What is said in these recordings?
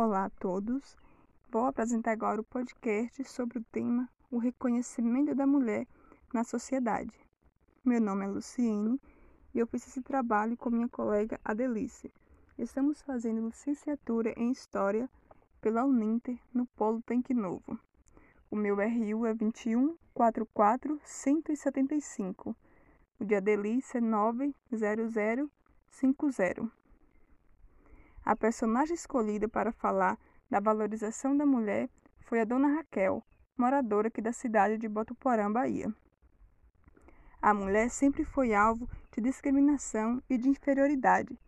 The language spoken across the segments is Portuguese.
Olá a todos. Vou apresentar agora o podcast sobre o tema O reconhecimento da mulher na sociedade. Meu nome é Luciene e eu fiz esse trabalho com minha colega Adelice. Estamos fazendo licenciatura em História pela Uninter no Polo Tanque Novo. O meu RU é 21 44 175. O de Adelice é 90050. A personagem escolhida para falar da valorização da mulher foi a dona Raquel, moradora aqui da cidade de Botuporã, Bahia. A mulher sempre foi alvo de discriminação e de inferioridade.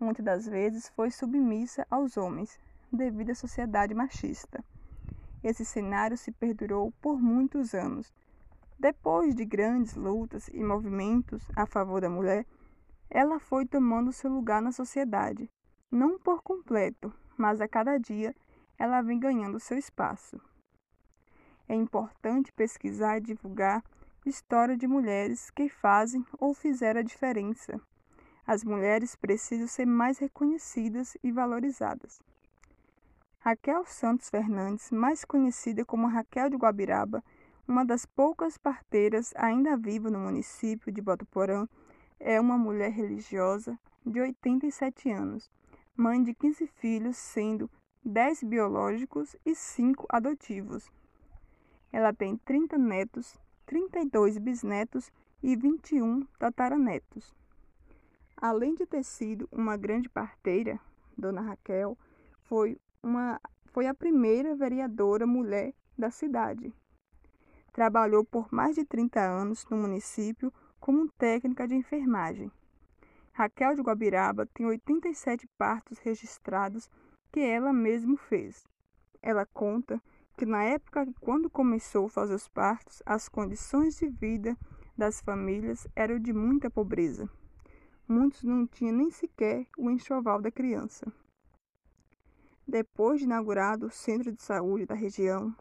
Muitas das vezes foi submissa aos homens, devido à sociedade machista. Esse cenário se perdurou por muitos anos. Depois de grandes lutas e movimentos a favor da mulher, ela foi tomando seu lugar na sociedade, não por completo, mas a cada dia ela vem ganhando seu espaço. É importante pesquisar e divulgar história de mulheres que fazem ou fizeram a diferença. As mulheres precisam ser mais reconhecidas e valorizadas. Raquel Santos Fernandes, mais conhecida como Raquel de Guabiraba, uma das poucas parteiras ainda vivas no município de Botuporã, é uma mulher religiosa de 87 anos, mãe de 15 filhos, sendo 10 biológicos e 5 adotivos. Ela tem 30 netos, 32 bisnetos e 21 tataranetos. Além de ter sido uma grande parteira, Dona Raquel foi, uma, foi a primeira vereadora mulher da cidade. Trabalhou por mais de 30 anos no município como técnica de enfermagem. Raquel de Guabiraba tem 87 partos registrados que ela mesma fez. Ela conta que na época quando começou a fazer os partos, as condições de vida das famílias eram de muita pobreza. Muitos não tinham nem sequer o enxoval da criança. Depois de inaugurado o centro de saúde da região,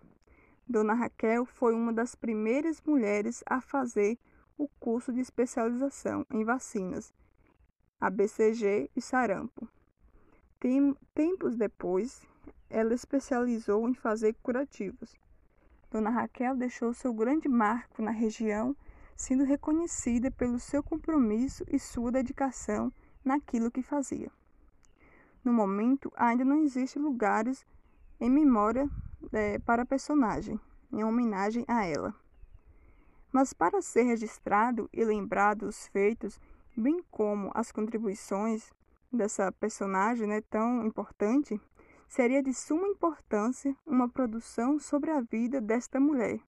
Dona Raquel foi uma das primeiras mulheres a fazer o curso de especialização em vacinas a BCG e sarampo. Tem, tempos depois, ela especializou em fazer curativos. Dona Raquel deixou seu grande marco na região, sendo reconhecida pelo seu compromisso e sua dedicação naquilo que fazia. No momento, ainda não existem lugares em memória é, para a personagem, em homenagem a ela. Mas para ser registrado e lembrado os feitos bem como as contribuições dessa personagem né, tão importante, seria de suma importância uma produção sobre a vida desta mulher,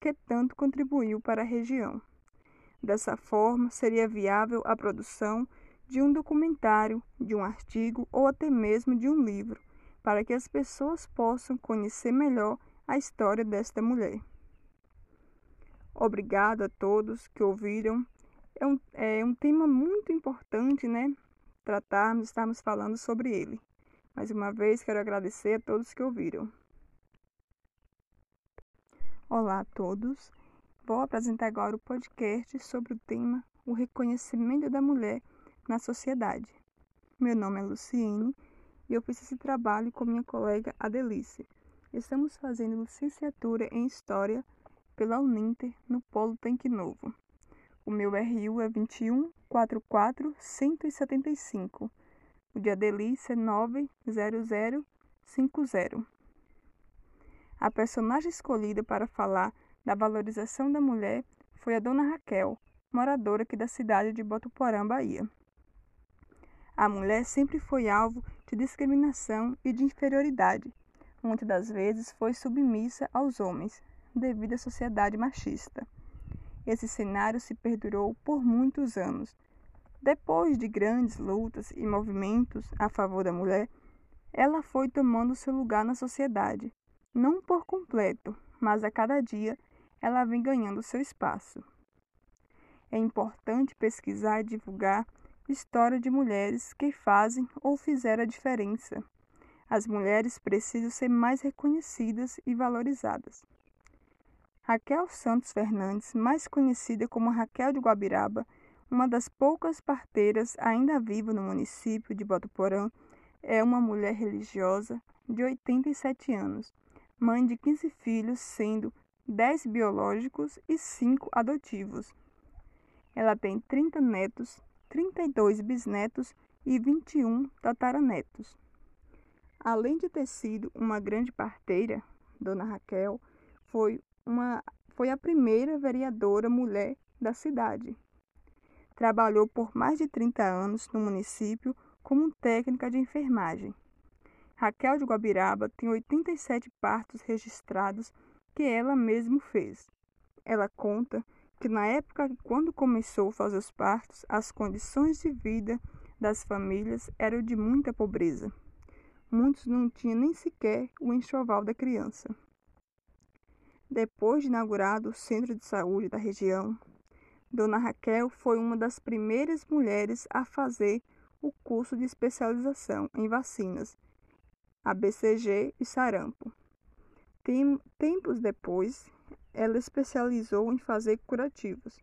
que tanto contribuiu para a região. Dessa forma, seria viável a produção de um documentário, de um artigo ou até mesmo de um livro, para que as pessoas possam conhecer melhor a história desta mulher. Obrigado a todos que ouviram é um, é um tema muito importante, né? Tratarmos, estarmos falando sobre ele. Mais uma vez, quero agradecer a todos que ouviram. Olá a todos. Vou apresentar agora o podcast sobre o tema O reconhecimento da mulher na sociedade. Meu nome é Luciene e eu fiz esse trabalho com minha colega Adelice. Estamos fazendo licenciatura em História pela Uninter no Polo Tanque Novo. O meu RU é 21 44 175. O de Adelice é 90050. A personagem escolhida para falar da valorização da mulher foi a dona Raquel, moradora aqui da cidade de Botuporã, Bahia. A mulher sempre foi alvo de discriminação e de inferioridade. Muitas das vezes foi submissa aos homens, devido à sociedade machista. Esse cenário se perdurou por muitos anos. Depois de grandes lutas e movimentos a favor da mulher, ela foi tomando seu lugar na sociedade, não por completo, mas a cada dia ela vem ganhando seu espaço. É importante pesquisar e divulgar história de mulheres que fazem ou fizeram a diferença. As mulheres precisam ser mais reconhecidas e valorizadas. Raquel Santos Fernandes, mais conhecida como Raquel de Guabiraba, uma das poucas parteiras ainda vivas no município de Botuporã, é uma mulher religiosa de 87 anos, mãe de 15 filhos, sendo 10 biológicos e 5 adotivos. Ela tem 30 netos, 32 bisnetos e 21 tataranetos. Além de ter sido uma grande parteira, Dona Raquel foi, uma, foi a primeira vereadora mulher da cidade. Trabalhou por mais de 30 anos no município como técnica de enfermagem. Raquel de Guabiraba tem 87 partos registrados que ela mesma fez. Ela conta que na época quando começou a fazer os partos, as condições de vida das famílias eram de muita pobreza. Muitos não tinham nem sequer o enxoval da criança. Depois de inaugurado o centro de saúde da região, Dona Raquel foi uma das primeiras mulheres a fazer o curso de especialização em vacinas, ABCG e sarampo. Tempos depois, ela especializou em fazer curativos.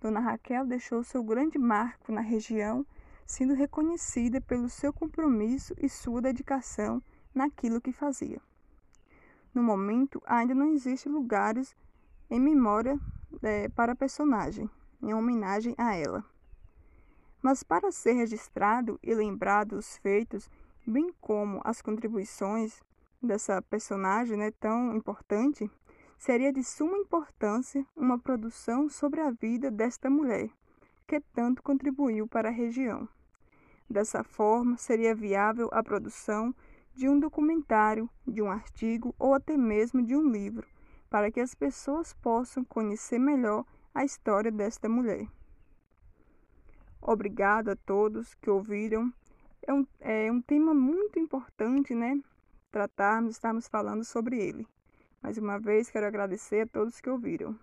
Dona Raquel deixou seu grande marco na região, sendo reconhecida pelo seu compromisso e sua dedicação naquilo que fazia. No momento, ainda não existem lugares em memória é, para a personagem, em homenagem a ela. Mas para ser registrado e lembrado os feitos, bem como as contribuições dessa personagem né, tão importante, seria de suma importância uma produção sobre a vida desta mulher, que tanto contribuiu para a região. Dessa forma, seria viável a produção de um documentário, de um artigo ou até mesmo de um livro, para que as pessoas possam conhecer melhor a história desta mulher. Obrigado a todos que ouviram. É um, é um tema muito importante, né? Tratarmos, estarmos falando sobre ele. Mais uma vez, quero agradecer a todos que ouviram.